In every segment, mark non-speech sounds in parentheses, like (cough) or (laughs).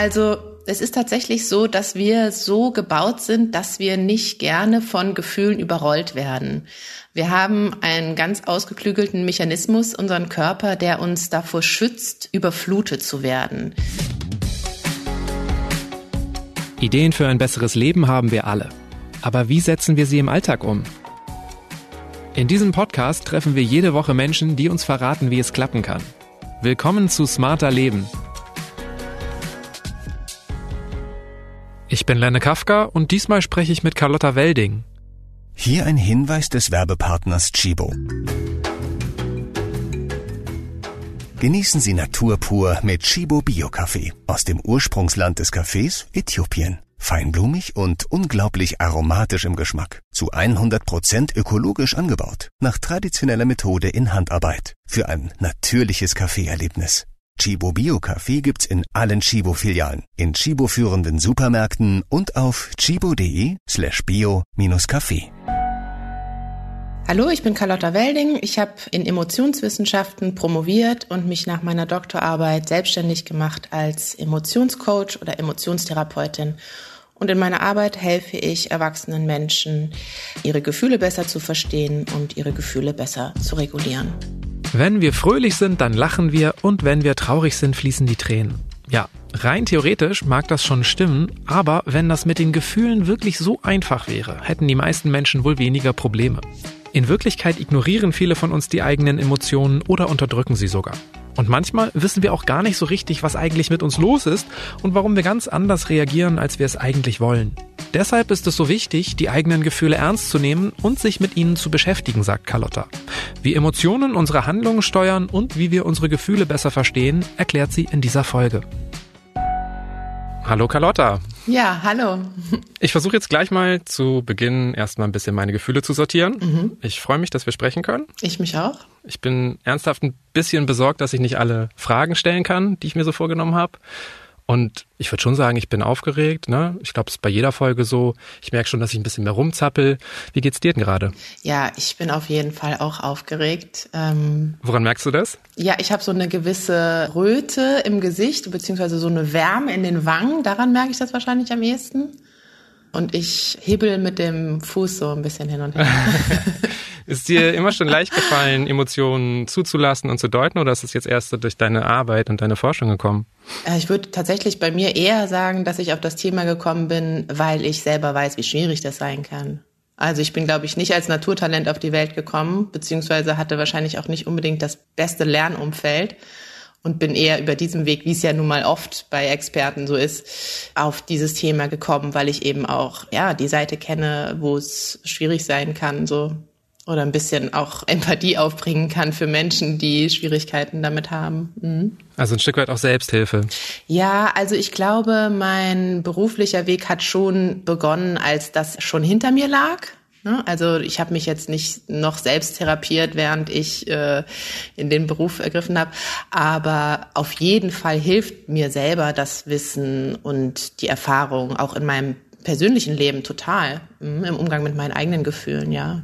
Also es ist tatsächlich so, dass wir so gebaut sind, dass wir nicht gerne von Gefühlen überrollt werden. Wir haben einen ganz ausgeklügelten Mechanismus, unseren Körper, der uns davor schützt, überflutet zu werden. Ideen für ein besseres Leben haben wir alle. Aber wie setzen wir sie im Alltag um? In diesem Podcast treffen wir jede Woche Menschen, die uns verraten, wie es klappen kann. Willkommen zu Smarter Leben Ich bin Lenne Kafka und diesmal spreche ich mit Carlotta Welding. Hier ein Hinweis des Werbepartners Chibo. Genießen Sie Natur pur mit Chibo Bio Kaffee aus dem Ursprungsland des Kaffees Äthiopien. Feinblumig und unglaublich aromatisch im Geschmack. Zu 100% ökologisch angebaut. Nach traditioneller Methode in Handarbeit. Für ein natürliches Kaffeeerlebnis. Chibo Bio Kaffee gibt's in allen Chibo Filialen, in Chibo führenden Supermärkten und auf chibo.de slash bio-kaffee. Hallo, ich bin Carlotta Welding. Ich habe in Emotionswissenschaften promoviert und mich nach meiner Doktorarbeit selbstständig gemacht als Emotionscoach oder Emotionstherapeutin. Und in meiner Arbeit helfe ich erwachsenen Menschen, ihre Gefühle besser zu verstehen und ihre Gefühle besser zu regulieren. Wenn wir fröhlich sind, dann lachen wir und wenn wir traurig sind, fließen die Tränen. Ja, rein theoretisch mag das schon stimmen, aber wenn das mit den Gefühlen wirklich so einfach wäre, hätten die meisten Menschen wohl weniger Probleme. In Wirklichkeit ignorieren viele von uns die eigenen Emotionen oder unterdrücken sie sogar. Und manchmal wissen wir auch gar nicht so richtig, was eigentlich mit uns los ist und warum wir ganz anders reagieren, als wir es eigentlich wollen. Deshalb ist es so wichtig, die eigenen Gefühle ernst zu nehmen und sich mit ihnen zu beschäftigen, sagt Carlotta. Wie Emotionen unsere Handlungen steuern und wie wir unsere Gefühle besser verstehen, erklärt sie in dieser Folge. Hallo Carlotta. Ja, hallo. Ich versuche jetzt gleich mal zu Beginn erstmal ein bisschen meine Gefühle zu sortieren. Mhm. Ich freue mich, dass wir sprechen können. Ich mich auch. Ich bin ernsthaft ein bisschen besorgt, dass ich nicht alle Fragen stellen kann, die ich mir so vorgenommen habe. Und ich würde schon sagen, ich bin aufgeregt. Ne? Ich glaube, es ist bei jeder Folge so. Ich merke schon, dass ich ein bisschen mehr rumzappel. Wie geht's dir denn gerade? Ja, ich bin auf jeden Fall auch aufgeregt. Ähm, Woran merkst du das? Ja, ich habe so eine gewisse Röte im Gesicht, beziehungsweise so eine Wärme in den Wangen. Daran merke ich das wahrscheinlich am ehesten. Und ich hebel mit dem Fuß so ein bisschen hin und her. (laughs) ist dir immer schon leicht gefallen, Emotionen zuzulassen und zu deuten oder ist es jetzt erst durch deine Arbeit und deine Forschung gekommen? Äh, ich würde tatsächlich bei mir eher sagen, dass ich auf das Thema gekommen bin, weil ich selber weiß, wie schwierig das sein kann. Also ich bin, glaube ich, nicht als Naturtalent auf die Welt gekommen, beziehungsweise hatte wahrscheinlich auch nicht unbedingt das beste Lernumfeld und bin eher über diesen Weg, wie es ja nun mal oft bei Experten so ist, auf dieses Thema gekommen, weil ich eben auch ja die Seite kenne, wo es schwierig sein kann, so oder ein bisschen auch Empathie aufbringen kann für Menschen, die Schwierigkeiten damit haben. Mhm. Also ein Stück weit auch Selbsthilfe. Ja, also ich glaube, mein beruflicher Weg hat schon begonnen, als das schon hinter mir lag. Ne? Also ich habe mich jetzt nicht noch selbst therapiert, während ich äh, in den Beruf ergriffen habe, aber auf jeden Fall hilft mir selber das Wissen und die Erfahrung auch in meinem persönlichen Leben total hm, im Umgang mit meinen eigenen Gefühlen, ja.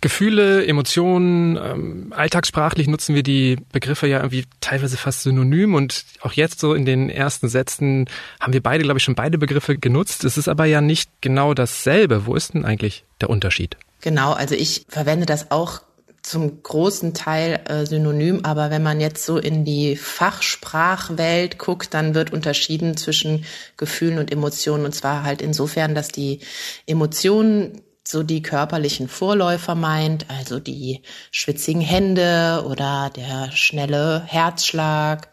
Gefühle, Emotionen, ähm, alltagssprachlich nutzen wir die Begriffe ja irgendwie teilweise fast synonym und auch jetzt so in den ersten Sätzen haben wir beide, glaube ich, schon beide Begriffe genutzt. Es ist aber ja nicht genau dasselbe. Wo ist denn eigentlich der Unterschied? Genau, also ich verwende das auch zum großen Teil äh, synonym, aber wenn man jetzt so in die Fachsprachwelt guckt, dann wird unterschieden zwischen Gefühlen und Emotionen und zwar halt insofern, dass die Emotionen so die körperlichen Vorläufer meint, also die schwitzigen Hände oder der schnelle Herzschlag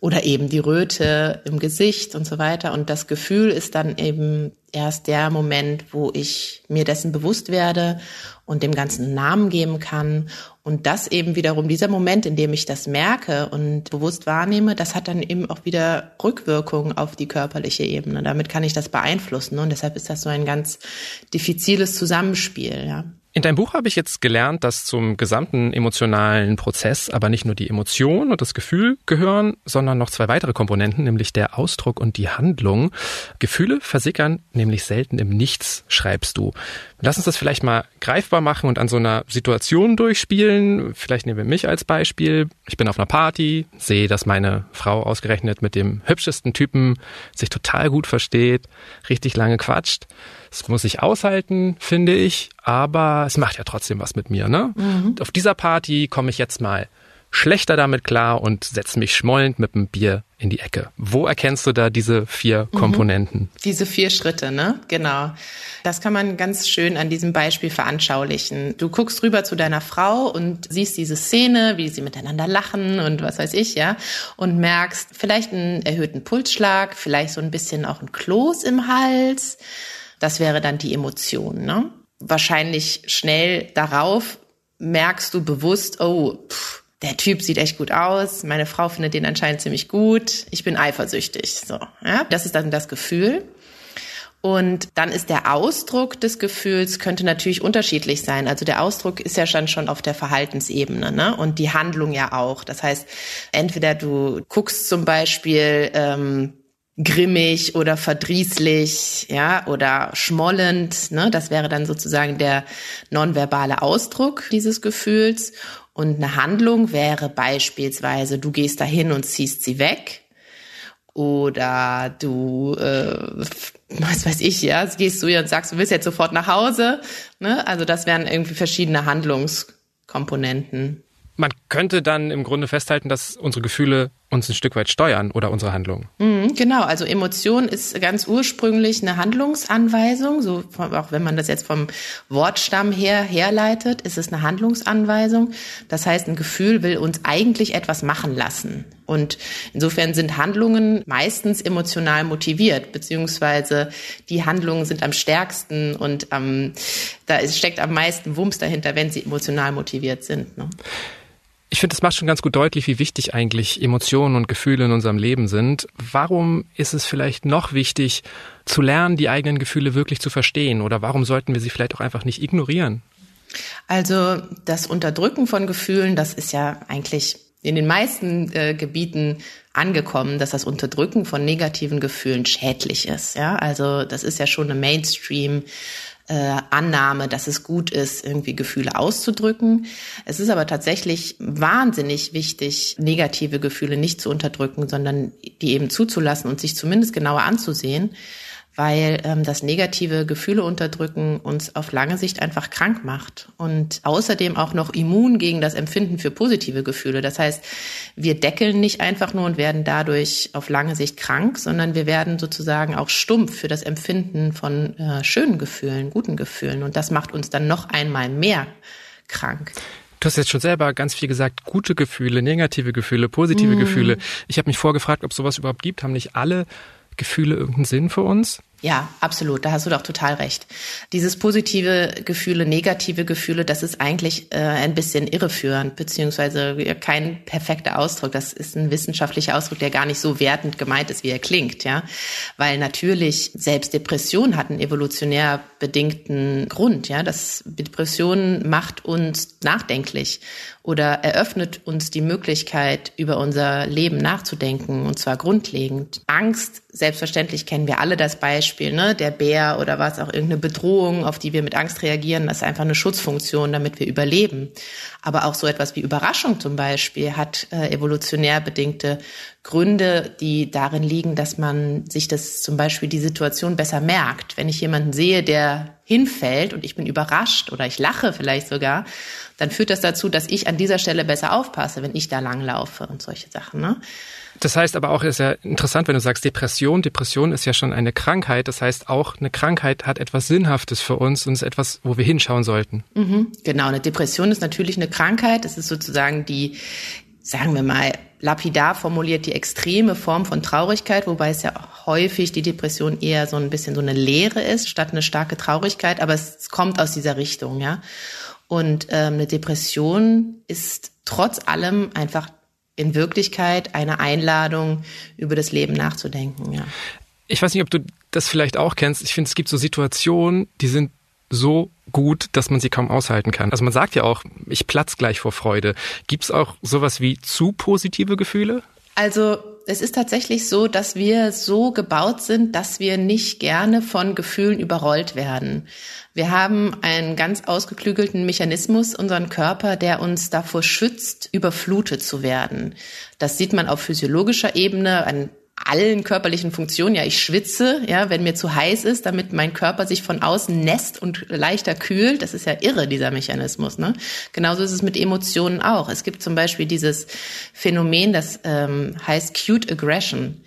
oder eben die Röte im Gesicht und so weiter. Und das Gefühl ist dann eben erst der Moment, wo ich mir dessen bewusst werde und dem Ganzen Namen geben kann. Und das eben wiederum, dieser Moment, in dem ich das merke und bewusst wahrnehme, das hat dann eben auch wieder Rückwirkungen auf die körperliche Ebene. Damit kann ich das beeinflussen. Und deshalb ist das so ein ganz diffiziles Zusammenspiel, ja. In deinem Buch habe ich jetzt gelernt, dass zum gesamten emotionalen Prozess aber nicht nur die Emotion und das Gefühl gehören, sondern noch zwei weitere Komponenten, nämlich der Ausdruck und die Handlung. Gefühle versickern nämlich selten im Nichts, schreibst du. Lass uns das vielleicht mal greifbar machen und an so einer Situation durchspielen. Vielleicht nehmen wir mich als Beispiel. Ich bin auf einer Party, sehe, dass meine Frau ausgerechnet mit dem hübschesten Typen sich total gut versteht, richtig lange quatscht. Das muss ich aushalten, finde ich, aber es macht ja trotzdem was mit mir. Ne? Mhm. Auf dieser Party komme ich jetzt mal schlechter damit klar und setze mich schmollend mit dem Bier in die Ecke. Wo erkennst du da diese vier mhm. Komponenten? Diese vier Schritte, ne? Genau. Das kann man ganz schön an diesem Beispiel veranschaulichen. Du guckst rüber zu deiner Frau und siehst diese Szene, wie sie miteinander lachen und was weiß ich, ja, und merkst vielleicht einen erhöhten Pulsschlag, vielleicht so ein bisschen auch ein Kloß im Hals. Das wäre dann die Emotion, ne? Wahrscheinlich schnell darauf merkst du bewusst, oh, pff, der Typ sieht echt gut aus, meine Frau findet den anscheinend ziemlich gut, ich bin eifersüchtig. So, ja, das ist dann das Gefühl. Und dann ist der Ausdruck des Gefühls könnte natürlich unterschiedlich sein. Also der Ausdruck ist ja schon schon auf der Verhaltensebene, ne? Und die Handlung ja auch. Das heißt, entweder du guckst zum Beispiel ähm, grimmig oder verdrießlich, ja, oder schmollend, ne? Das wäre dann sozusagen der nonverbale Ausdruck dieses Gefühls. Und eine Handlung wäre beispielsweise, du gehst dahin und ziehst sie weg. Oder du, äh, was weiß ich, ja, gehst du ihr und sagst, du willst jetzt sofort nach Hause. Ne? Also das wären irgendwie verschiedene Handlungskomponenten. Man könnte dann im Grunde festhalten, dass unsere Gefühle uns ein Stück weit steuern oder unsere Handlungen. Mhm, genau, also Emotion ist ganz ursprünglich eine Handlungsanweisung, so auch wenn man das jetzt vom Wortstamm her herleitet, ist es eine Handlungsanweisung. Das heißt, ein Gefühl will uns eigentlich etwas machen lassen. Und insofern sind Handlungen meistens emotional motiviert, beziehungsweise die Handlungen sind am stärksten und am, da steckt am meisten Wumms dahinter, wenn sie emotional motiviert sind. Ne? Ich finde, das macht schon ganz gut deutlich, wie wichtig eigentlich Emotionen und Gefühle in unserem Leben sind. Warum ist es vielleicht noch wichtig, zu lernen, die eigenen Gefühle wirklich zu verstehen? Oder warum sollten wir sie vielleicht auch einfach nicht ignorieren? Also das Unterdrücken von Gefühlen, das ist ja eigentlich in den meisten äh, Gebieten angekommen, dass das Unterdrücken von negativen Gefühlen schädlich ist. Ja, also das ist ja schon eine Mainstream äh, Annahme, dass es gut ist, irgendwie Gefühle auszudrücken. Es ist aber tatsächlich wahnsinnig wichtig, negative Gefühle nicht zu unterdrücken, sondern die eben zuzulassen und sich zumindest genauer anzusehen weil ähm, das negative Gefühle unterdrücken uns auf lange Sicht einfach krank macht und außerdem auch noch immun gegen das Empfinden für positive Gefühle. Das heißt, wir deckeln nicht einfach nur und werden dadurch auf lange Sicht krank, sondern wir werden sozusagen auch stumpf für das Empfinden von äh, schönen Gefühlen, guten Gefühlen und das macht uns dann noch einmal mehr krank. Du hast jetzt schon selber ganz viel gesagt, gute Gefühle, negative Gefühle, positive mm. Gefühle. Ich habe mich vorgefragt, ob sowas überhaupt gibt. Haben nicht alle Gefühle irgendeinen Sinn für uns? Ja, absolut. Da hast du doch total recht. Dieses positive Gefühle, negative Gefühle, das ist eigentlich äh, ein bisschen irreführend, beziehungsweise kein perfekter Ausdruck. Das ist ein wissenschaftlicher Ausdruck, der gar nicht so wertend gemeint ist, wie er klingt, ja. Weil natürlich selbst Depression hat einen evolutionär bedingten Grund, ja. Das Depression macht uns nachdenklich oder eröffnet uns die Möglichkeit, über unser Leben nachzudenken, und zwar grundlegend. Angst, selbstverständlich kennen wir alle das Beispiel, ne, der Bär oder was auch irgendeine Bedrohung, auf die wir mit Angst reagieren, das ist einfach eine Schutzfunktion, damit wir überleben. Aber auch so etwas wie Überraschung zum Beispiel hat äh, evolutionär bedingte Gründe, die darin liegen, dass man sich das zum Beispiel die Situation besser merkt. Wenn ich jemanden sehe, der hinfällt und ich bin überrascht oder ich lache vielleicht sogar, dann führt das dazu, dass ich an dieser Stelle besser aufpasse, wenn ich da langlaufe und solche Sachen. Ne? Das heißt aber auch, ist ja interessant, wenn du sagst Depression. Depression ist ja schon eine Krankheit. Das heißt auch, eine Krankheit hat etwas Sinnhaftes für uns und ist etwas, wo wir hinschauen sollten. Mhm, genau, eine Depression ist natürlich eine Krankheit. Es ist sozusagen die, sagen wir mal, lapidar formuliert die extreme Form von Traurigkeit, wobei es ja häufig die Depression eher so ein bisschen so eine Leere ist, statt eine starke Traurigkeit. Aber es kommt aus dieser Richtung, ja. Und ähm, eine Depression ist trotz allem einfach in Wirklichkeit eine Einladung, über das Leben nachzudenken. Ja. Ich weiß nicht, ob du das vielleicht auch kennst. Ich finde, es gibt so Situationen, die sind so gut, dass man sie kaum aushalten kann. Also man sagt ja auch, ich platz gleich vor Freude. Gibt es auch sowas wie zu positive Gefühle? Also Es ist tatsächlich so, dass wir so gebaut sind, dass wir nicht gerne von Gefühlen überrollt werden. Wir haben einen ganz ausgeklügelten Mechanismus, unseren Körper, der uns davor schützt, überflutet zu werden. Das sieht man auf physiologischer Ebene an allen körperlichen Funktionen. Ja, ich schwitze, ja, wenn mir zu heiß ist, damit mein Körper sich von außen nässt und leichter kühlt. Das ist ja irre, dieser Mechanismus. Ne? Genauso ist es mit Emotionen auch. Es gibt zum Beispiel dieses Phänomen, das ähm, heißt Cute Aggression.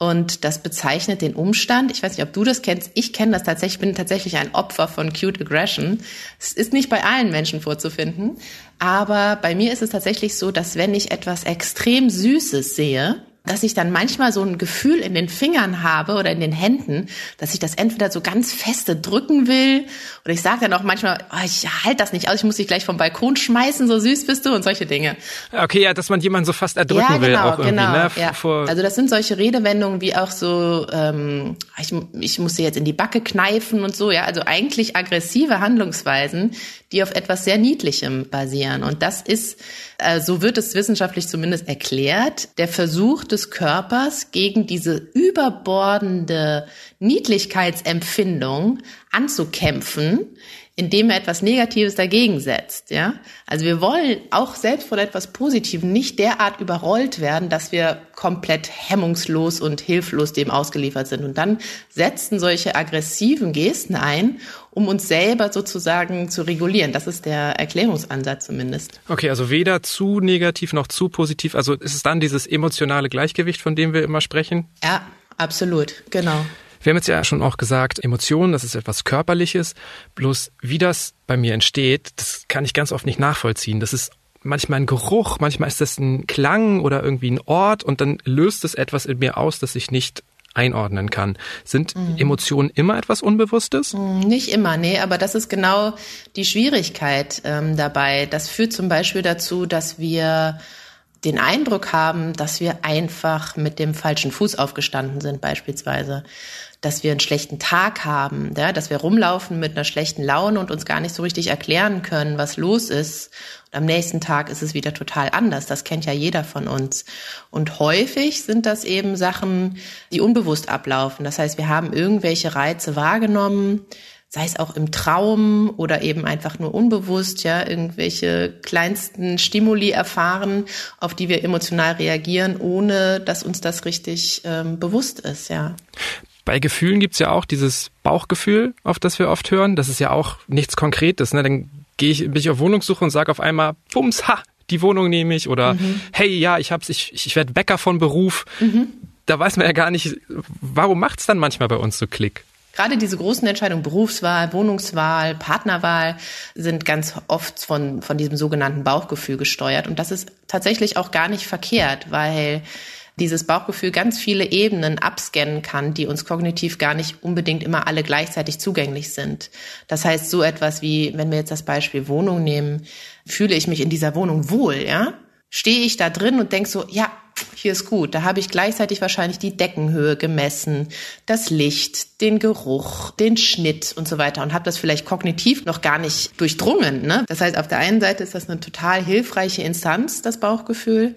Und das bezeichnet den Umstand. Ich weiß nicht, ob du das kennst. Ich kenne das tatsächlich. bin tatsächlich ein Opfer von Cute Aggression. Es ist nicht bei allen Menschen vorzufinden. Aber bei mir ist es tatsächlich so, dass wenn ich etwas extrem Süßes sehe, dass ich dann manchmal so ein Gefühl in den Fingern habe oder in den Händen, dass ich das entweder so ganz feste drücken will oder ich sage dann auch manchmal, oh, ich halte das nicht aus, ich muss dich gleich vom Balkon schmeißen, so süß bist du und solche Dinge. Okay, ja, dass man jemanden so fast erdrücken ja, genau, will auch irgendwie. Genau, ne? ja. Also das sind solche Redewendungen wie auch so, ähm, ich, ich muss sie jetzt in die Backe kneifen und so, ja, also eigentlich aggressive Handlungsweisen, die auf etwas sehr Niedlichem basieren. Und das ist, äh, so wird es wissenschaftlich zumindest erklärt, der Versuch des Körpers gegen diese überbordende Niedlichkeitsempfindung anzukämpfen, indem er etwas Negatives dagegen setzt, ja. Also wir wollen auch selbst von etwas Positivem nicht derart überrollt werden, dass wir komplett hemmungslos und hilflos dem ausgeliefert sind. Und dann setzen solche aggressiven Gesten ein, um uns selber sozusagen zu regulieren. Das ist der Erklärungsansatz zumindest. Okay, also weder zu negativ noch zu positiv. Also ist es dann dieses emotionale Gleichgewicht, von dem wir immer sprechen? Ja, absolut, genau. Wir haben jetzt ja schon auch gesagt, Emotionen, das ist etwas Körperliches. Bloß wie das bei mir entsteht, das kann ich ganz oft nicht nachvollziehen. Das ist manchmal ein Geruch, manchmal ist das ein Klang oder irgendwie ein Ort und dann löst es etwas in mir aus, das ich nicht einordnen kann. Sind mhm. Emotionen immer etwas Unbewusstes? Mhm, nicht immer, nee, aber das ist genau die Schwierigkeit ähm, dabei. Das führt zum Beispiel dazu, dass wir den Eindruck haben, dass wir einfach mit dem falschen Fuß aufgestanden sind, beispielsweise dass wir einen schlechten Tag haben, ja, dass wir rumlaufen mit einer schlechten Laune und uns gar nicht so richtig erklären können, was los ist. Und am nächsten Tag ist es wieder total anders. Das kennt ja jeder von uns. Und häufig sind das eben Sachen, die unbewusst ablaufen. Das heißt, wir haben irgendwelche Reize wahrgenommen, sei es auch im Traum oder eben einfach nur unbewusst, ja, irgendwelche kleinsten Stimuli erfahren, auf die wir emotional reagieren, ohne dass uns das richtig ähm, bewusst ist, ja. Bei Gefühlen gibt's ja auch dieses Bauchgefühl, auf das wir oft hören. Das ist ja auch nichts Konkretes. Ne? Dann gehe ich, bin ich auf Wohnungssuche und sage auf einmal, bums, ha, die Wohnung nehme ich. Oder mhm. hey, ja, ich hab's, ich, ich werde Bäcker von Beruf. Mhm. Da weiß man ja gar nicht, warum macht's dann manchmal bei uns so Klick? Gerade diese großen Entscheidungen, Berufswahl, Wohnungswahl, Partnerwahl, sind ganz oft von, von diesem sogenannten Bauchgefühl gesteuert. Und das ist tatsächlich auch gar nicht verkehrt, weil dieses Bauchgefühl ganz viele Ebenen abscannen kann, die uns kognitiv gar nicht unbedingt immer alle gleichzeitig zugänglich sind. Das heißt, so etwas wie, wenn wir jetzt das Beispiel Wohnung nehmen, fühle ich mich in dieser Wohnung wohl, ja? Stehe ich da drin und denke so, ja, hier ist gut. Da habe ich gleichzeitig wahrscheinlich die Deckenhöhe gemessen, das Licht, den Geruch, den Schnitt und so weiter und habe das vielleicht kognitiv noch gar nicht durchdrungen. Ne? Das heißt, auf der einen Seite ist das eine total hilfreiche Instanz, das Bauchgefühl.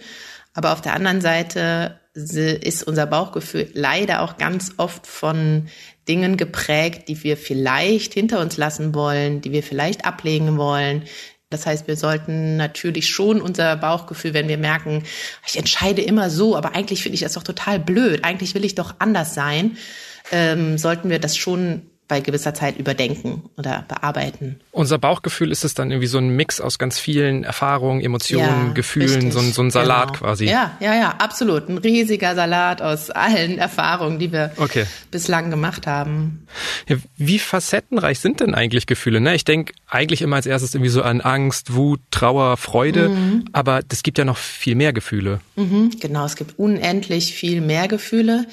Aber auf der anderen Seite ist unser Bauchgefühl leider auch ganz oft von Dingen geprägt, die wir vielleicht hinter uns lassen wollen, die wir vielleicht ablegen wollen. Das heißt, wir sollten natürlich schon unser Bauchgefühl, wenn wir merken, ich entscheide immer so, aber eigentlich finde ich das doch total blöd, eigentlich will ich doch anders sein, ähm, sollten wir das schon bei gewisser Zeit überdenken oder bearbeiten. Unser Bauchgefühl ist es dann irgendwie so ein Mix aus ganz vielen Erfahrungen, Emotionen, ja, Gefühlen, so ein, so ein, Salat genau. quasi. Ja, ja, ja, absolut. Ein riesiger Salat aus allen Erfahrungen, die wir okay. bislang gemacht haben. Ja, wie facettenreich sind denn eigentlich Gefühle? Ne? Ich denke eigentlich immer als erstes irgendwie so an Angst, Wut, Trauer, Freude, mhm. aber es gibt ja noch viel mehr Gefühle. Mhm, genau, es gibt unendlich viel mehr Gefühle.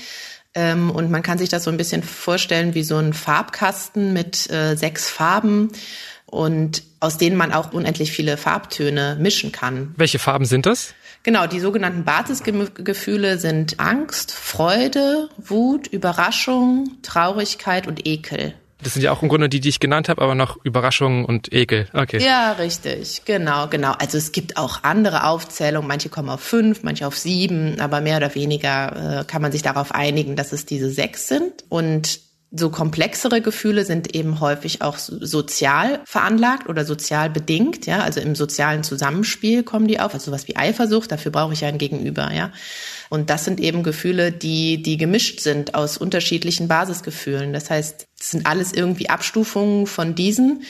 Ähm, und man kann sich das so ein bisschen vorstellen wie so ein Farbkasten mit äh, sechs Farben und aus denen man auch unendlich viele Farbtöne mischen kann. Welche Farben sind das? Genau, die sogenannten Basisgefühle sind Angst, Freude, Wut, Überraschung, Traurigkeit und Ekel. Das sind ja auch im Grunde die, die ich genannt habe, aber noch Überraschungen und Ekel. Okay. Ja, richtig. Genau, genau. Also es gibt auch andere Aufzählungen. Manche kommen auf fünf, manche auf sieben, aber mehr oder weniger äh, kann man sich darauf einigen, dass es diese sechs sind. Und so komplexere Gefühle sind eben häufig auch sozial veranlagt oder sozial bedingt, ja, also im sozialen Zusammenspiel kommen die auf, also sowas wie Eifersucht, dafür brauche ich ja ein Gegenüber, ja. Und das sind eben Gefühle, die, die gemischt sind aus unterschiedlichen Basisgefühlen. Das heißt, es sind alles irgendwie Abstufungen von diesen.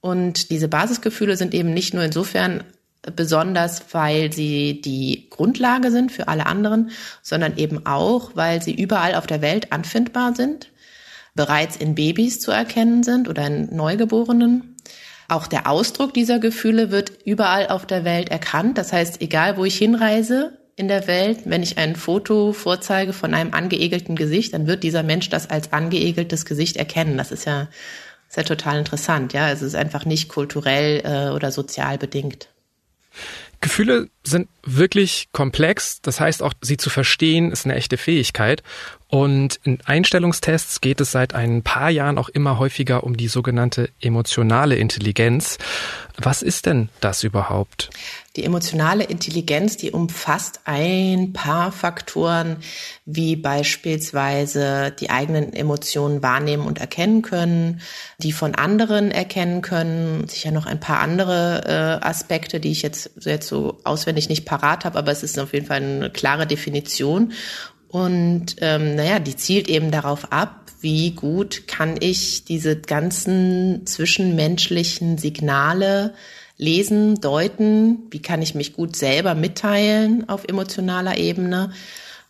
Und diese Basisgefühle sind eben nicht nur insofern besonders, weil sie die Grundlage sind für alle anderen, sondern eben auch, weil sie überall auf der Welt anfindbar sind bereits in Babys zu erkennen sind oder in Neugeborenen. Auch der Ausdruck dieser Gefühle wird überall auf der Welt erkannt. Das heißt, egal wo ich hinreise in der Welt, wenn ich ein Foto vorzeige von einem angeegelten Gesicht, dann wird dieser Mensch das als angeegeltes Gesicht erkennen. Das ist ja, ist ja total interessant. Ja, es ist einfach nicht kulturell äh, oder sozial bedingt. Gefühle sind wirklich komplex. Das heißt, auch sie zu verstehen, ist eine echte Fähigkeit. Und in Einstellungstests geht es seit ein paar Jahren auch immer häufiger um die sogenannte emotionale Intelligenz. Was ist denn das überhaupt? Die emotionale Intelligenz, die umfasst ein paar Faktoren, wie beispielsweise die eigenen Emotionen wahrnehmen und erkennen können, die von anderen erkennen können, sicher noch ein paar andere äh, Aspekte, die ich jetzt, jetzt so auswendig nicht parat habe, aber es ist auf jeden Fall eine klare Definition. Und ähm, naja, die zielt eben darauf ab, wie gut kann ich diese ganzen zwischenmenschlichen Signale lesen, deuten, wie kann ich mich gut selber mitteilen auf emotionaler Ebene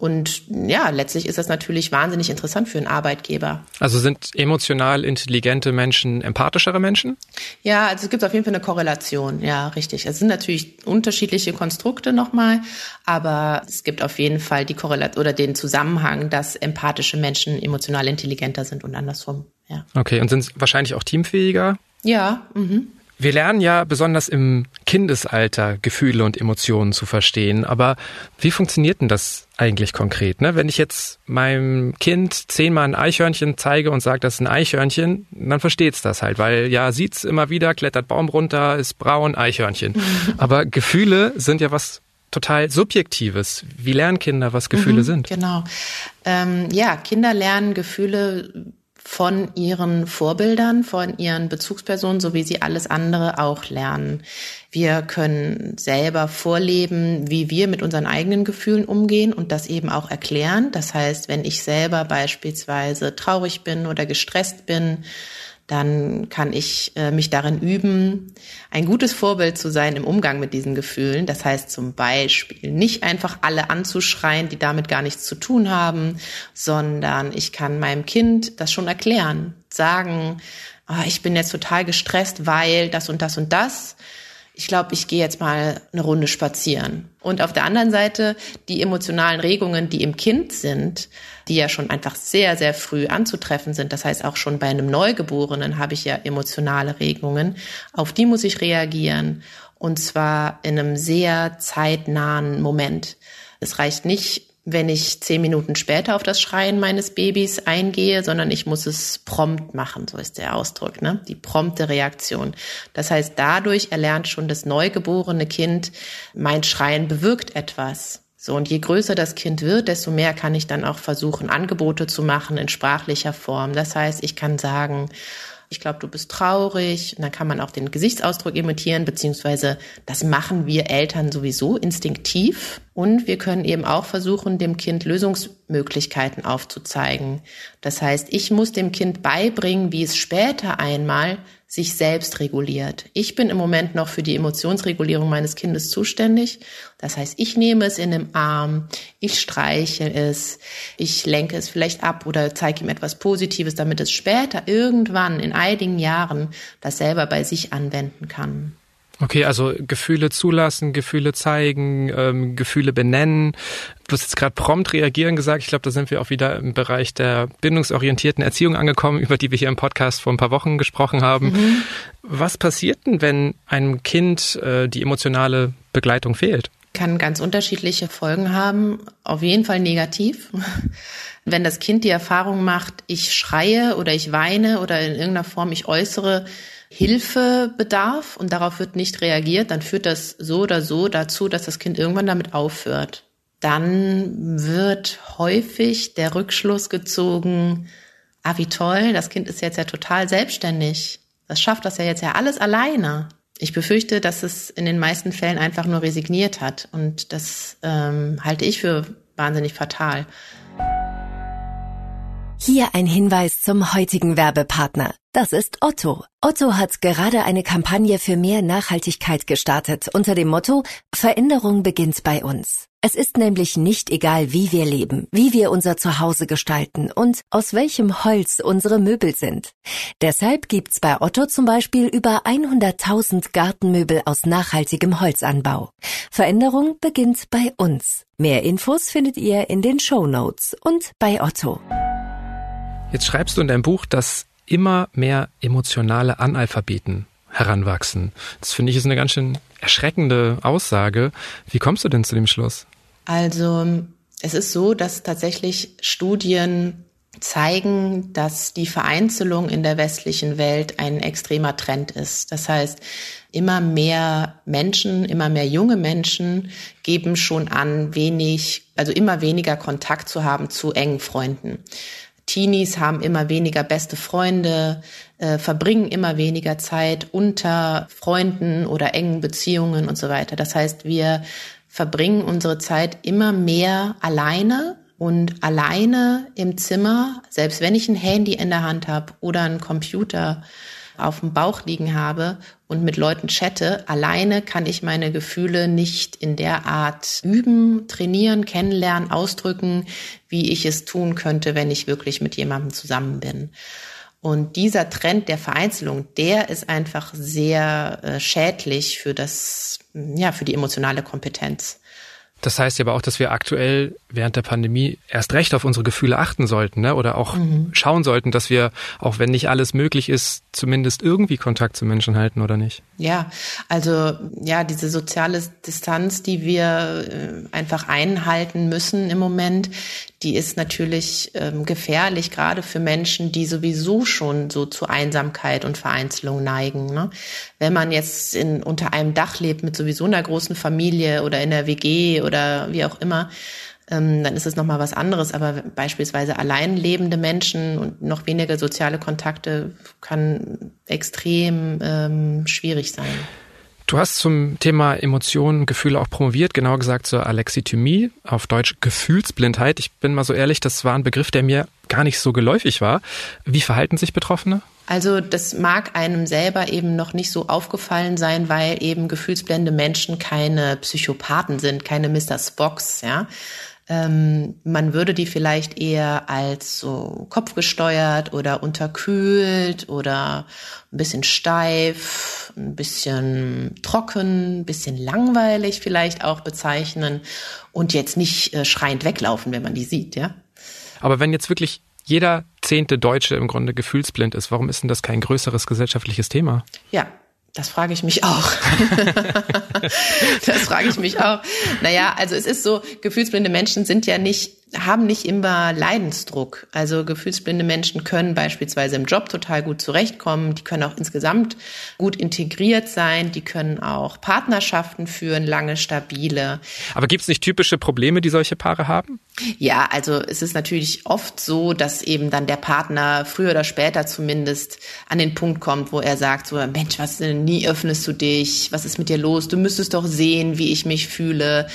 und ja, letztlich ist das natürlich wahnsinnig interessant für einen Arbeitgeber. Also sind emotional intelligente Menschen empathischere Menschen? Ja, also es gibt auf jeden Fall eine Korrelation. Ja, richtig. Es sind natürlich unterschiedliche Konstrukte nochmal, aber es gibt auf jeden Fall die Korrelation oder den Zusammenhang, dass empathische Menschen emotional intelligenter sind und andersrum. Ja. Okay, und sind wahrscheinlich auch teamfähiger? Ja. Mhm. Wir lernen ja besonders im Kindesalter Gefühle und Emotionen zu verstehen. Aber wie funktioniert denn das eigentlich konkret? Ne? Wenn ich jetzt meinem Kind zehnmal ein Eichhörnchen zeige und sage, das ist ein Eichhörnchen, dann versteht's das halt, weil ja, sieht's immer wieder, klettert Baum runter, ist braun, Eichhörnchen. Aber Gefühle sind ja was total Subjektives. Wie lernen Kinder, was Gefühle mhm, sind? Genau. Ähm, ja, Kinder lernen Gefühle von ihren Vorbildern, von ihren Bezugspersonen, so wie sie alles andere auch lernen. Wir können selber vorleben, wie wir mit unseren eigenen Gefühlen umgehen und das eben auch erklären. Das heißt, wenn ich selber beispielsweise traurig bin oder gestresst bin, dann kann ich äh, mich darin üben, ein gutes Vorbild zu sein im Umgang mit diesen Gefühlen. Das heißt zum Beispiel nicht einfach alle anzuschreien, die damit gar nichts zu tun haben, sondern ich kann meinem Kind das schon erklären, sagen, oh, ich bin jetzt total gestresst, weil das und das und das ich glaube, ich gehe jetzt mal eine Runde spazieren. Und auf der anderen Seite die emotionalen Regungen, die im Kind sind, die ja schon einfach sehr, sehr früh anzutreffen sind. Das heißt, auch schon bei einem Neugeborenen habe ich ja emotionale Regungen. Auf die muss ich reagieren. Und zwar in einem sehr zeitnahen Moment. Es reicht nicht, wenn ich zehn Minuten später auf das Schreien meines Babys eingehe, sondern ich muss es prompt machen, so ist der Ausdruck, ne? Die prompte Reaktion. Das heißt, dadurch erlernt schon das neugeborene Kind, mein Schreien bewirkt etwas. So, und je größer das Kind wird, desto mehr kann ich dann auch versuchen, Angebote zu machen in sprachlicher Form. Das heißt, ich kann sagen, ich glaube, du bist traurig. Und dann kann man auch den Gesichtsausdruck imitieren, beziehungsweise das machen wir Eltern sowieso instinktiv. Und wir können eben auch versuchen, dem Kind Lösungsmöglichkeiten aufzuzeigen. Das heißt, ich muss dem Kind beibringen, wie es später einmal sich selbst reguliert. Ich bin im Moment noch für die Emotionsregulierung meines Kindes zuständig. Das heißt, ich nehme es in den Arm, ich streiche es, ich lenke es vielleicht ab oder zeige ihm etwas Positives, damit es später irgendwann in einigen Jahren das selber bei sich anwenden kann. Okay, also Gefühle zulassen, Gefühle zeigen, ähm, Gefühle benennen. Du hast jetzt gerade prompt reagieren gesagt. Ich glaube, da sind wir auch wieder im Bereich der bindungsorientierten Erziehung angekommen, (laughs) über die wir hier im Podcast vor ein paar Wochen gesprochen haben. Mhm. Was passiert denn, wenn einem Kind äh, die emotionale Begleitung fehlt? Kann ganz unterschiedliche Folgen haben. Auf jeden Fall negativ. (laughs) Wenn das Kind die Erfahrung macht, ich schreie oder ich weine oder in irgendeiner Form ich äußere Hilfebedarf und darauf wird nicht reagiert, dann führt das so oder so dazu, dass das Kind irgendwann damit aufhört. Dann wird häufig der Rückschluss gezogen, ah, wie toll, das Kind ist jetzt ja total selbstständig. Das schafft das ja jetzt ja alles alleine. Ich befürchte, dass es in den meisten Fällen einfach nur resigniert hat. Und das ähm, halte ich für wahnsinnig fatal. Hier ein Hinweis zum heutigen Werbepartner. Das ist Otto. Otto hat gerade eine Kampagne für mehr Nachhaltigkeit gestartet unter dem Motto Veränderung beginnt bei uns. Es ist nämlich nicht egal, wie wir leben, wie wir unser Zuhause gestalten und aus welchem Holz unsere Möbel sind. Deshalb gibt's bei Otto zum Beispiel über 100.000 Gartenmöbel aus nachhaltigem Holzanbau. Veränderung beginnt bei uns. Mehr Infos findet ihr in den Show Notes und bei Otto. Jetzt schreibst du in deinem Buch, dass immer mehr emotionale Analphabeten heranwachsen. Das finde ich ist eine ganz schön erschreckende Aussage. Wie kommst du denn zu dem Schluss? Also es ist so, dass tatsächlich Studien zeigen, dass die Vereinzelung in der westlichen Welt ein extremer Trend ist. Das heißt, immer mehr Menschen, immer mehr junge Menschen geben schon an, wenig, also immer weniger Kontakt zu haben zu engen Freunden. Teenies haben immer weniger beste Freunde, äh, verbringen immer weniger Zeit unter Freunden oder engen Beziehungen und so weiter. Das heißt, wir verbringen unsere Zeit immer mehr alleine und alleine im Zimmer, selbst wenn ich ein Handy in der Hand habe oder einen Computer auf dem Bauch liegen habe und mit Leuten chatte, alleine kann ich meine Gefühle nicht in der Art üben, trainieren, kennenlernen, ausdrücken, wie ich es tun könnte, wenn ich wirklich mit jemandem zusammen bin. Und dieser Trend der Vereinzelung, der ist einfach sehr äh, schädlich für das, ja, für die emotionale Kompetenz. Das heißt ja aber auch, dass wir aktuell während der Pandemie erst recht auf unsere Gefühle achten sollten, ne? Oder auch mhm. schauen sollten, dass wir, auch wenn nicht alles möglich ist, zumindest irgendwie Kontakt zu Menschen halten, oder nicht? Ja, also ja, diese soziale Distanz, die wir äh, einfach einhalten müssen im Moment, die ist natürlich ähm, gefährlich, gerade für Menschen, die sowieso schon so zu Einsamkeit und Vereinzelung neigen. Ne? Wenn man jetzt in, unter einem Dach lebt mit sowieso einer großen Familie oder in der WG oder wie auch immer, ähm, dann ist es nochmal was anderes. Aber beispielsweise allein lebende Menschen und noch weniger soziale Kontakte kann extrem ähm, schwierig sein. Du hast zum Thema Emotionen, Gefühle auch promoviert, genauer gesagt zur Alexithymie, auf Deutsch Gefühlsblindheit. Ich bin mal so ehrlich, das war ein Begriff, der mir gar nicht so geläufig war. Wie verhalten sich Betroffene? Also das mag einem selber eben noch nicht so aufgefallen sein, weil eben gefühlsblende Menschen keine Psychopathen sind, keine Mr. Spocks, ja. Ähm, man würde die vielleicht eher als so kopfgesteuert oder unterkühlt oder ein bisschen steif, ein bisschen trocken, ein bisschen langweilig vielleicht auch bezeichnen und jetzt nicht äh, schreiend weglaufen, wenn man die sieht, ja. Aber wenn jetzt wirklich jeder zehnte Deutsche im Grunde gefühlsblind ist, warum ist denn das kein größeres gesellschaftliches Thema? Ja, das frage ich mich auch. (laughs) das frage ich mich auch. Naja, also es ist so, gefühlsblinde Menschen sind ja nicht haben nicht immer Leidensdruck. Also gefühlsblinde Menschen können beispielsweise im Job total gut zurechtkommen, die können auch insgesamt gut integriert sein, die können auch Partnerschaften führen, lange stabile. Aber gibt es nicht typische Probleme, die solche Paare haben? Ja, also es ist natürlich oft so, dass eben dann der Partner früher oder später zumindest an den Punkt kommt, wo er sagt so, Mensch, was denn, nie öffnest du dich, was ist mit dir los? Du müsstest doch sehen, wie ich mich fühle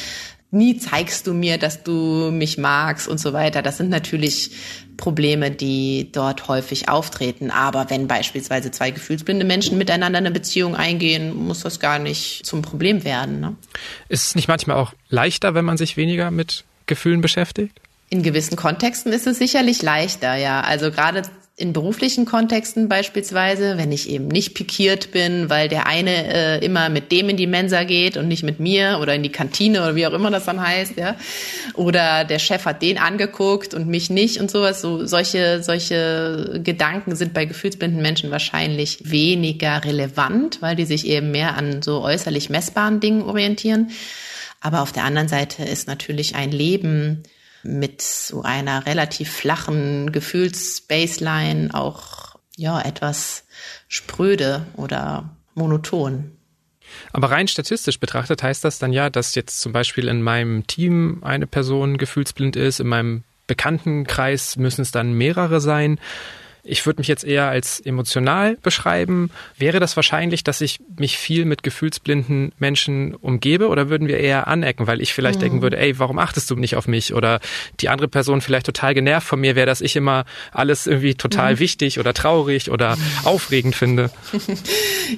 nie zeigst du mir, dass du mich magst und so weiter. Das sind natürlich Probleme, die dort häufig auftreten. Aber wenn beispielsweise zwei gefühlsblinde Menschen miteinander eine Beziehung eingehen, muss das gar nicht zum Problem werden. Ne? Ist es nicht manchmal auch leichter, wenn man sich weniger mit Gefühlen beschäftigt? In gewissen Kontexten ist es sicherlich leichter, ja. Also gerade in beruflichen Kontexten beispielsweise, wenn ich eben nicht pikiert bin, weil der eine äh, immer mit dem in die Mensa geht und nicht mit mir oder in die Kantine oder wie auch immer das dann heißt, ja, oder der Chef hat den angeguckt und mich nicht und sowas, so solche solche Gedanken sind bei gefühlsblinden Menschen wahrscheinlich weniger relevant, weil die sich eben mehr an so äußerlich messbaren Dingen orientieren. Aber auf der anderen Seite ist natürlich ein Leben mit so einer relativ flachen Gefühlsbaseline auch ja etwas spröde oder monoton. Aber rein statistisch betrachtet heißt das dann ja, dass jetzt zum Beispiel in meinem Team eine Person gefühlsblind ist, in meinem Bekanntenkreis müssen es dann mehrere sein. Ich würde mich jetzt eher als emotional beschreiben. Wäre das wahrscheinlich, dass ich mich viel mit gefühlsblinden Menschen umgebe oder würden wir eher anecken, weil ich vielleicht mhm. denken würde, ey, warum achtest du nicht auf mich? Oder die andere Person vielleicht total genervt von mir wäre, dass ich immer alles irgendwie total mhm. wichtig oder traurig oder (laughs) aufregend finde.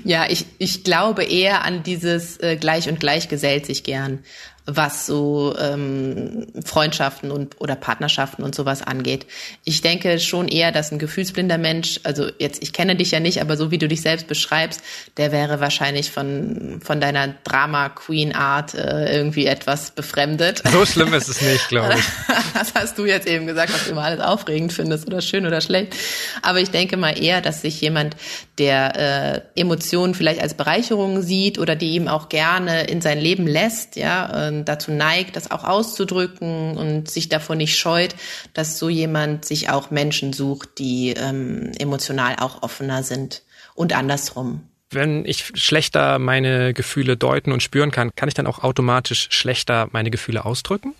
Ja, ich, ich glaube eher an dieses äh, Gleich und Gleich gesellt sich gern was so ähm, Freundschaften und oder Partnerschaften und sowas angeht. Ich denke schon eher, dass ein gefühlsblinder Mensch, also jetzt ich kenne dich ja nicht, aber so wie du dich selbst beschreibst, der wäre wahrscheinlich von von deiner Drama Queen Art äh, irgendwie etwas befremdet. So schlimm ist es nicht, glaube ich. (laughs) das hast du jetzt eben gesagt, was du immer alles aufregend findest oder schön oder schlecht. Aber ich denke mal eher, dass sich jemand, der äh, Emotionen vielleicht als Bereicherung sieht oder die ihm auch gerne in sein Leben lässt, ja. Äh, dazu neigt, das auch auszudrücken und sich davor nicht scheut, dass so jemand sich auch Menschen sucht, die ähm, emotional auch offener sind und andersrum. Wenn ich schlechter meine Gefühle deuten und spüren kann, kann ich dann auch automatisch schlechter meine Gefühle ausdrücken?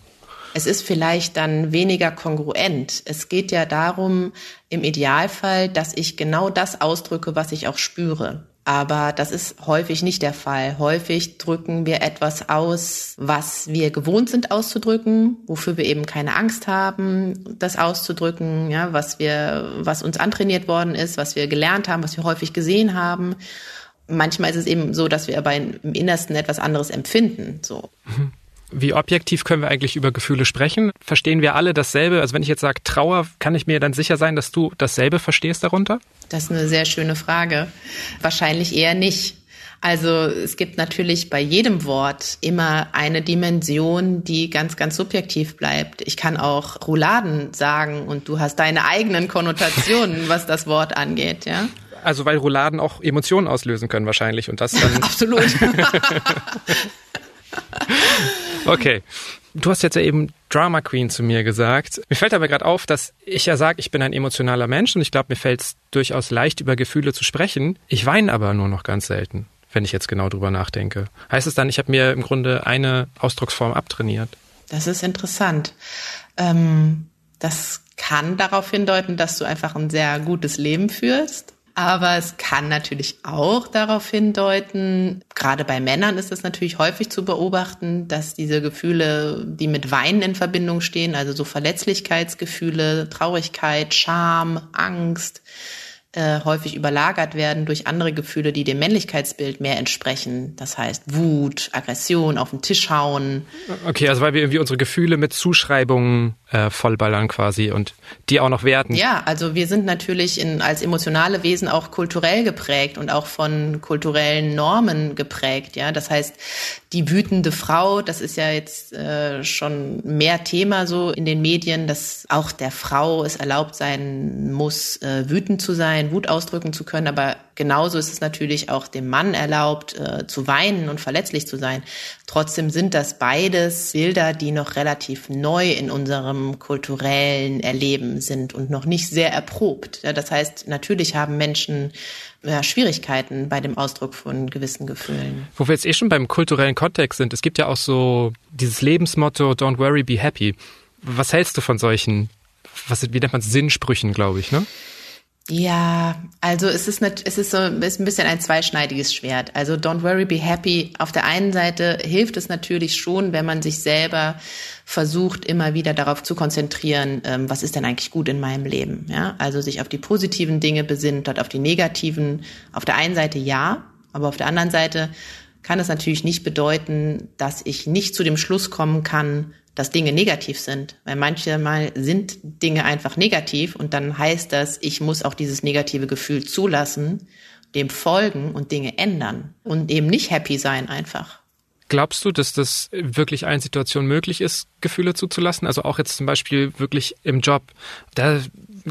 Es ist vielleicht dann weniger kongruent. Es geht ja darum, im Idealfall, dass ich genau das ausdrücke, was ich auch spüre. Aber das ist häufig nicht der Fall. Häufig drücken wir etwas aus, was wir gewohnt sind auszudrücken, wofür wir eben keine Angst haben, das auszudrücken, ja, was wir, was uns antrainiert worden ist, was wir gelernt haben, was wir häufig gesehen haben. Manchmal ist es eben so, dass wir aber im Innersten etwas anderes empfinden, so. Mhm. Wie objektiv können wir eigentlich über Gefühle sprechen? Verstehen wir alle dasselbe? Also wenn ich jetzt sage Trauer, kann ich mir dann sicher sein, dass du dasselbe verstehst darunter? Das ist eine sehr schöne Frage. Wahrscheinlich eher nicht. Also es gibt natürlich bei jedem Wort immer eine Dimension, die ganz, ganz subjektiv bleibt. Ich kann auch Rouladen sagen und du hast deine eigenen Konnotationen, (laughs) was das Wort angeht, ja. Also weil Rouladen auch Emotionen auslösen können wahrscheinlich und das dann. (laughs) Absolut. (laughs) Okay. Du hast jetzt ja eben Drama Queen zu mir gesagt. Mir fällt aber gerade auf, dass ich ja sage, ich bin ein emotionaler Mensch und ich glaube, mir fällt es durchaus leicht, über Gefühle zu sprechen. Ich weine aber nur noch ganz selten, wenn ich jetzt genau drüber nachdenke. Heißt es dann, ich habe mir im Grunde eine Ausdrucksform abtrainiert? Das ist interessant. Ähm, das kann darauf hindeuten, dass du einfach ein sehr gutes Leben führst. Aber es kann natürlich auch darauf hindeuten, gerade bei Männern ist es natürlich häufig zu beobachten, dass diese Gefühle, die mit Weinen in Verbindung stehen, also so Verletzlichkeitsgefühle, Traurigkeit, Scham, Angst, äh, häufig überlagert werden durch andere Gefühle, die dem Männlichkeitsbild mehr entsprechen. Das heißt Wut, Aggression, auf den Tisch hauen. Okay, also weil wir irgendwie unsere Gefühle mit Zuschreibungen äh, vollballern quasi und die auch noch werten. Ja, also wir sind natürlich in, als emotionale Wesen auch kulturell geprägt und auch von kulturellen Normen geprägt. Ja, das heißt, die wütende Frau, das ist ja jetzt äh, schon mehr Thema so in den Medien, dass auch der Frau es erlaubt sein muss, äh, wütend zu sein, Wut ausdrücken zu können. Aber genauso ist es natürlich auch dem Mann erlaubt, äh, zu weinen und verletzlich zu sein. Trotzdem sind das beides Bilder, die noch relativ neu in unserem kulturellen Erleben sind und noch nicht sehr erprobt. Ja, das heißt, natürlich haben Menschen ja, Schwierigkeiten bei dem Ausdruck von gewissen Gefühlen. Wo wir jetzt eh schon beim kulturellen Kontext sind, es gibt ja auch so dieses Lebensmotto Don't worry, be happy. Was hältst du von solchen, was, wie nennt man es, Sinnsprüchen, glaube ich, ne? Ja, also es ist, nicht, es ist so ist ein bisschen ein zweischneidiges Schwert. Also don't worry, be happy. Auf der einen Seite hilft es natürlich schon, wenn man sich selber versucht, immer wieder darauf zu konzentrieren, ähm, was ist denn eigentlich gut in meinem Leben. Ja, also sich auf die positiven Dinge besinnt, dort auf die negativen. Auf der einen Seite ja, aber auf der anderen Seite kann es natürlich nicht bedeuten, dass ich nicht zu dem Schluss kommen kann, dass Dinge negativ sind. Weil manchmal sind Dinge einfach negativ und dann heißt das, ich muss auch dieses negative Gefühl zulassen, dem folgen und Dinge ändern und eben nicht happy sein einfach. Glaubst du, dass das wirklich in Situationen möglich ist, Gefühle zuzulassen? Also auch jetzt zum Beispiel wirklich im Job. Da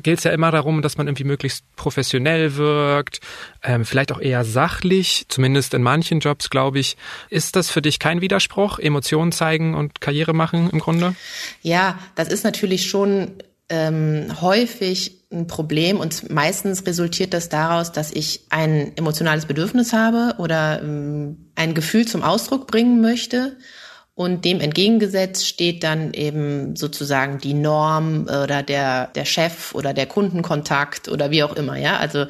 geht es ja immer darum, dass man irgendwie möglichst professionell wirkt, ähm, vielleicht auch eher sachlich, zumindest in manchen Jobs, glaube ich. Ist das für dich kein Widerspruch, Emotionen zeigen und Karriere machen im Grunde? Ja, das ist natürlich schon ähm, häufig ein Problem und meistens resultiert das daraus, dass ich ein emotionales Bedürfnis habe oder ähm, ein Gefühl zum Ausdruck bringen möchte und dem entgegengesetzt steht dann eben sozusagen die Norm oder der, der Chef oder der Kundenkontakt oder wie auch immer, ja, also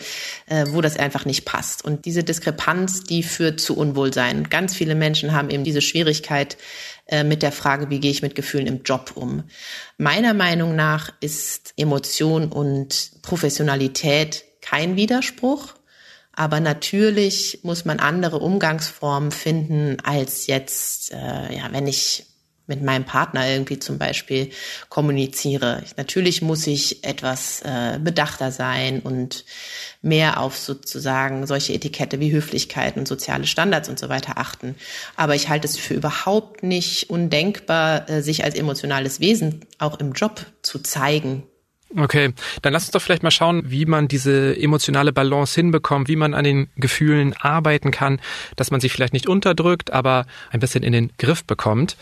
äh, wo das einfach nicht passt. Und diese Diskrepanz, die führt zu Unwohlsein. Ganz viele Menschen haben eben diese Schwierigkeit äh, mit der Frage, wie gehe ich mit Gefühlen im Job um. Meiner Meinung nach ist Emotion und Professionalität kein Widerspruch. Aber natürlich muss man andere Umgangsformen finden als jetzt, äh, ja, wenn ich mit meinem Partner irgendwie zum Beispiel kommuniziere. Natürlich muss ich etwas äh, bedachter sein und mehr auf sozusagen solche Etikette wie Höflichkeit und soziale Standards und so weiter achten. Aber ich halte es für überhaupt nicht undenkbar, äh, sich als emotionales Wesen auch im Job zu zeigen Okay, dann lass uns doch vielleicht mal schauen, wie man diese emotionale Balance hinbekommt, wie man an den Gefühlen arbeiten kann, dass man sich vielleicht nicht unterdrückt, aber ein bisschen in den Griff bekommt.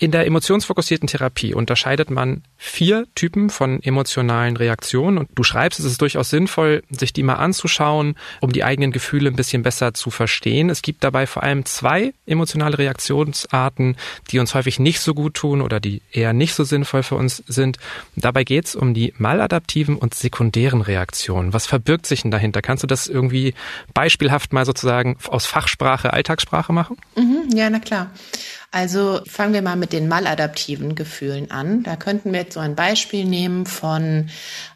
In der emotionsfokussierten Therapie unterscheidet man vier Typen von emotionalen Reaktionen und du schreibst, es ist durchaus sinnvoll, sich die mal anzuschauen, um die eigenen Gefühle ein bisschen besser zu verstehen. Es gibt dabei vor allem zwei emotionale Reaktionsarten, die uns häufig nicht so gut tun oder die eher nicht so sinnvoll für uns sind. Dabei geht es um die maladaptiven und sekundären Reaktionen. Was verbirgt sich denn dahinter? Kannst du das irgendwie beispielhaft mal sozusagen aus Fachsprache, Alltagssprache machen? Mhm, ja, na klar. Also fangen wir mal mit den maladaptiven Gefühlen an. Da könnten wir jetzt so ein Beispiel nehmen von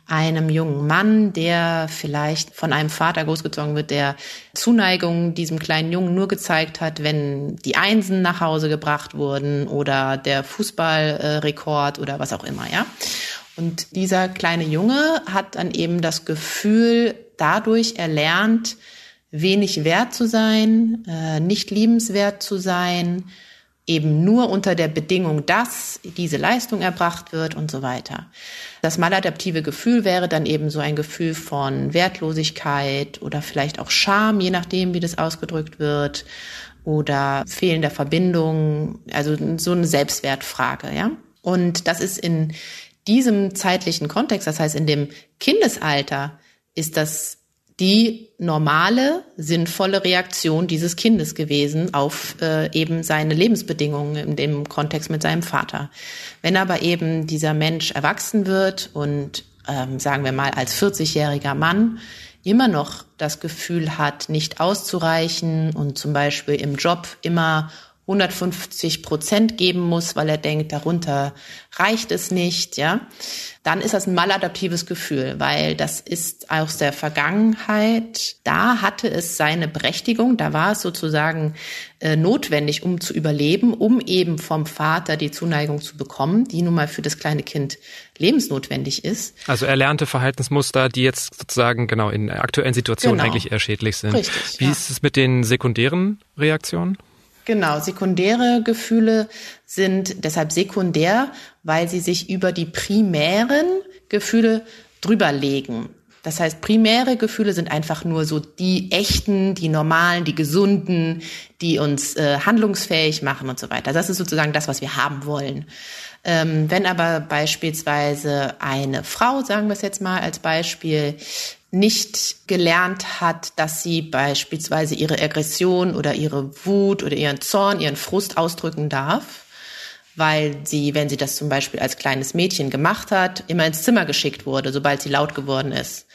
einem jungen Mann, der vielleicht von einem Vater großgezogen wird, der Zuneigung diesem kleinen Jungen nur gezeigt hat, wenn die Einsen nach Hause gebracht wurden oder der Fußballrekord oder was auch immer, ja. Und dieser kleine Junge hat dann eben das Gefühl dadurch erlernt, wenig wert zu sein, äh, nicht liebenswert zu sein, eben nur unter der Bedingung, dass diese Leistung erbracht wird und so weiter. Das maladaptive Gefühl wäre dann eben so ein Gefühl von Wertlosigkeit oder vielleicht auch Scham, je nachdem, wie das ausgedrückt wird, oder fehlender Verbindung, also so eine Selbstwertfrage, ja. Und das ist in diesem zeitlichen Kontext, das heißt in dem Kindesalter, ist das die normale, sinnvolle Reaktion dieses Kindes gewesen auf äh, eben seine Lebensbedingungen in dem Kontext mit seinem Vater. Wenn aber eben dieser Mensch erwachsen wird und ähm, sagen wir mal als 40-jähriger Mann immer noch das Gefühl hat, nicht auszureichen und zum Beispiel im Job immer 150 Prozent geben muss, weil er denkt, darunter reicht es nicht, ja, dann ist das ein maladaptives Gefühl, weil das ist aus der Vergangenheit, da hatte es seine Berechtigung, da war es sozusagen äh, notwendig, um zu überleben, um eben vom Vater die Zuneigung zu bekommen, die nun mal für das kleine Kind lebensnotwendig ist. Also erlernte Verhaltensmuster, die jetzt sozusagen genau in aktuellen Situationen genau. eigentlich eher schädlich sind. Richtig, Wie ja. ist es mit den sekundären Reaktionen? Genau, sekundäre Gefühle sind deshalb sekundär, weil sie sich über die primären Gefühle drüberlegen. Das heißt, primäre Gefühle sind einfach nur so die echten, die normalen, die gesunden, die uns äh, handlungsfähig machen und so weiter. Das ist sozusagen das, was wir haben wollen. Ähm, wenn aber beispielsweise eine Frau, sagen wir es jetzt mal als Beispiel, nicht gelernt hat, dass sie beispielsweise ihre Aggression oder ihre Wut oder ihren Zorn, ihren Frust ausdrücken darf, weil sie, wenn sie das zum Beispiel als kleines Mädchen gemacht hat, immer ins Zimmer geschickt wurde, sobald sie laut geworden ist.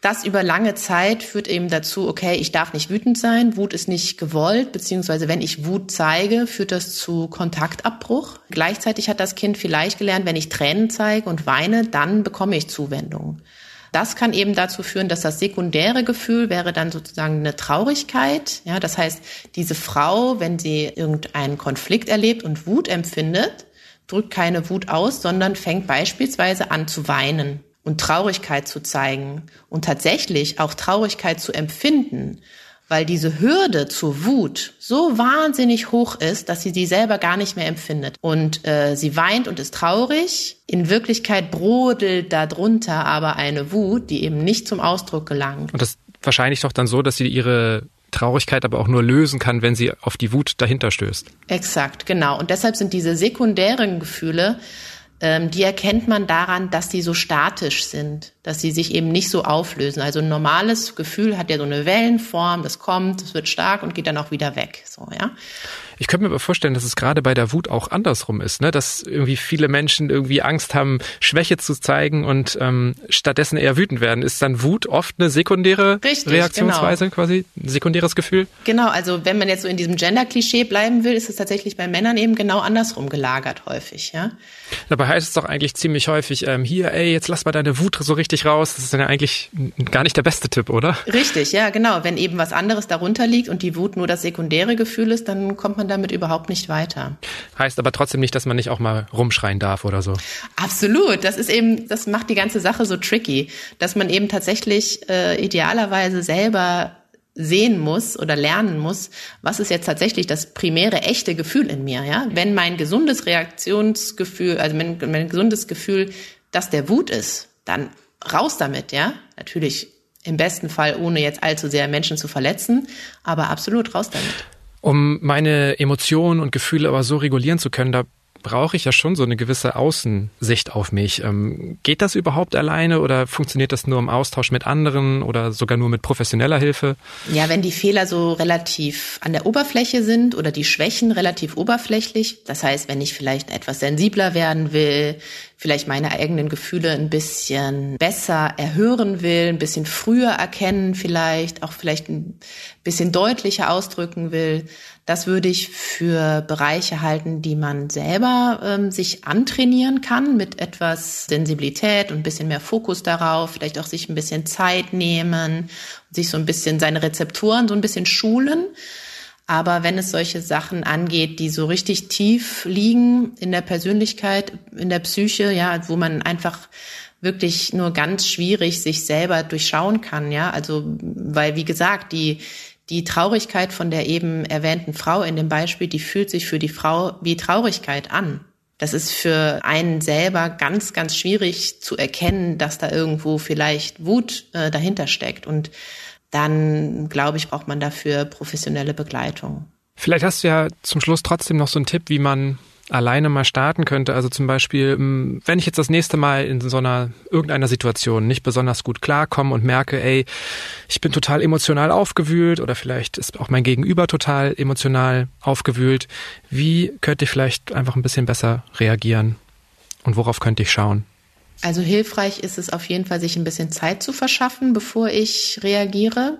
Das über lange Zeit führt eben dazu, okay, ich darf nicht wütend sein, Wut ist nicht gewollt, beziehungsweise wenn ich Wut zeige, führt das zu Kontaktabbruch. Gleichzeitig hat das Kind vielleicht gelernt, wenn ich Tränen zeige und weine, dann bekomme ich Zuwendung. Das kann eben dazu führen, dass das sekundäre Gefühl wäre dann sozusagen eine Traurigkeit. Ja, das heißt, diese Frau, wenn sie irgendeinen Konflikt erlebt und Wut empfindet, drückt keine Wut aus, sondern fängt beispielsweise an zu weinen und Traurigkeit zu zeigen und tatsächlich auch Traurigkeit zu empfinden weil diese Hürde zur Wut so wahnsinnig hoch ist, dass sie die selber gar nicht mehr empfindet. Und äh, sie weint und ist traurig. In Wirklichkeit brodelt darunter aber eine Wut, die eben nicht zum Ausdruck gelangt. Und das wahrscheinlich doch dann so, dass sie ihre Traurigkeit aber auch nur lösen kann, wenn sie auf die Wut dahinter stößt. Exakt, genau. Und deshalb sind diese sekundären Gefühle die erkennt man daran, dass die so statisch sind, dass sie sich eben nicht so auflösen. Also ein normales Gefühl hat ja so eine Wellenform, das kommt, es wird stark und geht dann auch wieder weg. So, ja. Ich könnte mir aber vorstellen, dass es gerade bei der Wut auch andersrum ist, ne? dass irgendwie viele Menschen irgendwie Angst haben, Schwäche zu zeigen und ähm, stattdessen eher wütend werden. Ist dann Wut oft eine sekundäre Richtig, Reaktionsweise genau. quasi, ein sekundäres Gefühl? Genau, also wenn man jetzt so in diesem Gender-Klischee bleiben will, ist es tatsächlich bei Männern eben genau andersrum gelagert häufig. Ja? Dabei heißt es doch eigentlich ziemlich häufig, ähm, hier, ey, jetzt lass mal deine Wut so richtig raus. Das ist dann ja eigentlich gar nicht der beste Tipp, oder? Richtig, ja, genau. Wenn eben was anderes darunter liegt und die Wut nur das sekundäre Gefühl ist, dann kommt man damit überhaupt nicht weiter. Heißt aber trotzdem nicht, dass man nicht auch mal rumschreien darf oder so. Absolut. Das ist eben, das macht die ganze Sache so tricky, dass man eben tatsächlich äh, idealerweise selber sehen muss oder lernen muss, was ist jetzt tatsächlich das primäre echte Gefühl in mir, ja? Wenn mein gesundes Reaktionsgefühl, also mein, mein gesundes Gefühl, dass der Wut ist, dann raus damit, ja? Natürlich im besten Fall ohne jetzt allzu sehr Menschen zu verletzen, aber absolut raus damit. Um meine Emotionen und Gefühle aber so regulieren zu können, da brauche ich ja schon so eine gewisse Außensicht auf mich. Ähm, geht das überhaupt alleine oder funktioniert das nur im Austausch mit anderen oder sogar nur mit professioneller Hilfe? Ja, wenn die Fehler so relativ an der Oberfläche sind oder die Schwächen relativ oberflächlich, das heißt, wenn ich vielleicht etwas sensibler werden will, vielleicht meine eigenen Gefühle ein bisschen besser erhören will, ein bisschen früher erkennen vielleicht, auch vielleicht ein bisschen deutlicher ausdrücken will. Das würde ich für Bereiche halten, die man selber ähm, sich antrainieren kann mit etwas Sensibilität und ein bisschen mehr Fokus darauf, vielleicht auch sich ein bisschen Zeit nehmen, sich so ein bisschen seine Rezeptoren so ein bisschen schulen. Aber wenn es solche Sachen angeht, die so richtig tief liegen in der Persönlichkeit, in der Psyche, ja, wo man einfach wirklich nur ganz schwierig sich selber durchschauen kann, ja, also, weil, wie gesagt, die, die Traurigkeit von der eben erwähnten Frau in dem Beispiel, die fühlt sich für die Frau wie Traurigkeit an. Das ist für einen selber ganz, ganz schwierig zu erkennen, dass da irgendwo vielleicht Wut äh, dahinter steckt. Und dann glaube ich, braucht man dafür professionelle Begleitung. Vielleicht hast du ja zum Schluss trotzdem noch so einen Tipp, wie man alleine mal starten könnte. Also zum Beispiel, ähm, wenn ich jetzt das nächste Mal in so einer irgendeiner Situation nicht besonders gut klarkomme und merke, ey, ich bin total emotional aufgewühlt oder vielleicht ist auch mein Gegenüber total emotional aufgewühlt, wie könnte ich vielleicht einfach ein bisschen besser reagieren und worauf könnte ich schauen? Also hilfreich ist es auf jeden Fall, sich ein bisschen Zeit zu verschaffen, bevor ich reagiere.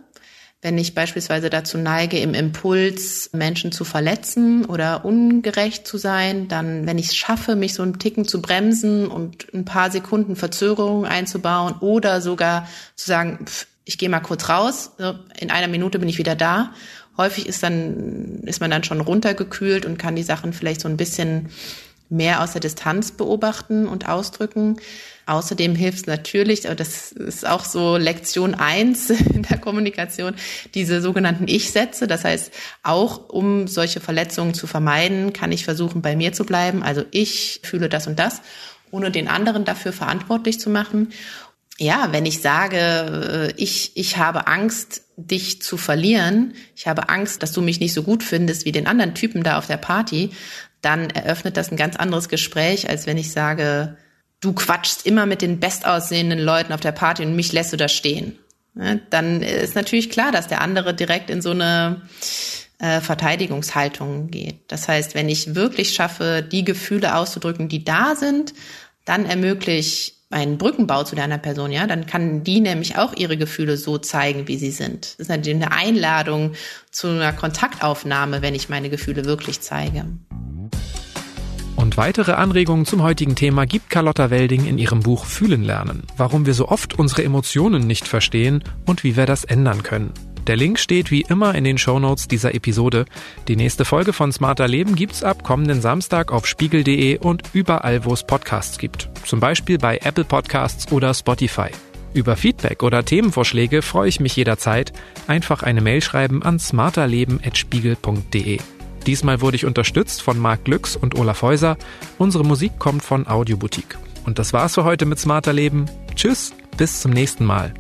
Wenn ich beispielsweise dazu neige, im Impuls Menschen zu verletzen oder ungerecht zu sein, dann, wenn ich es schaffe, mich so einen Ticken zu bremsen und ein paar Sekunden Verzögerung einzubauen oder sogar zu sagen, pff, ich gehe mal kurz raus, in einer Minute bin ich wieder da. Häufig ist dann, ist man dann schon runtergekühlt und kann die Sachen vielleicht so ein bisschen mehr aus der Distanz beobachten und ausdrücken. Außerdem hilft es natürlich, das ist auch so Lektion eins (laughs) in der Kommunikation, diese sogenannten Ich-Sätze. Das heißt, auch um solche Verletzungen zu vermeiden, kann ich versuchen, bei mir zu bleiben. Also ich fühle das und das, ohne den anderen dafür verantwortlich zu machen. Ja, wenn ich sage, äh, ich, ich habe Angst, dich zu verlieren, ich habe Angst, dass du mich nicht so gut findest wie den anderen Typen da auf der Party, dann eröffnet das ein ganz anderes Gespräch, als wenn ich sage, du quatschst immer mit den bestaussehenden Leuten auf der Party und mich lässt du da stehen. dann ist natürlich klar, dass der andere direkt in so eine äh, Verteidigungshaltung geht. Das heißt, wenn ich wirklich schaffe, die Gefühle auszudrücken, die da sind, dann ermöglicht einen Brückenbau zu deiner Person, ja, dann kann die nämlich auch ihre Gefühle so zeigen, wie sie sind. Das ist natürlich eine Einladung zu einer Kontaktaufnahme, wenn ich meine Gefühle wirklich zeige. Und weitere Anregungen zum heutigen Thema gibt Carlotta Welding in ihrem Buch Fühlen lernen. Warum wir so oft unsere Emotionen nicht verstehen und wie wir das ändern können. Der Link steht wie immer in den Shownotes dieser Episode. Die nächste Folge von Smarter Leben gibt's ab kommenden Samstag auf spiegel.de und überall, wo es Podcasts gibt. Zum Beispiel bei Apple Podcasts oder Spotify. Über Feedback oder Themenvorschläge freue ich mich jederzeit. Einfach eine Mail schreiben an smarterleben.spiegel.de. Diesmal wurde ich unterstützt von Marc Glücks und Olaf Häuser. Unsere Musik kommt von Audioboutique. Und das war's für heute mit Smarter Leben. Tschüss, bis zum nächsten Mal.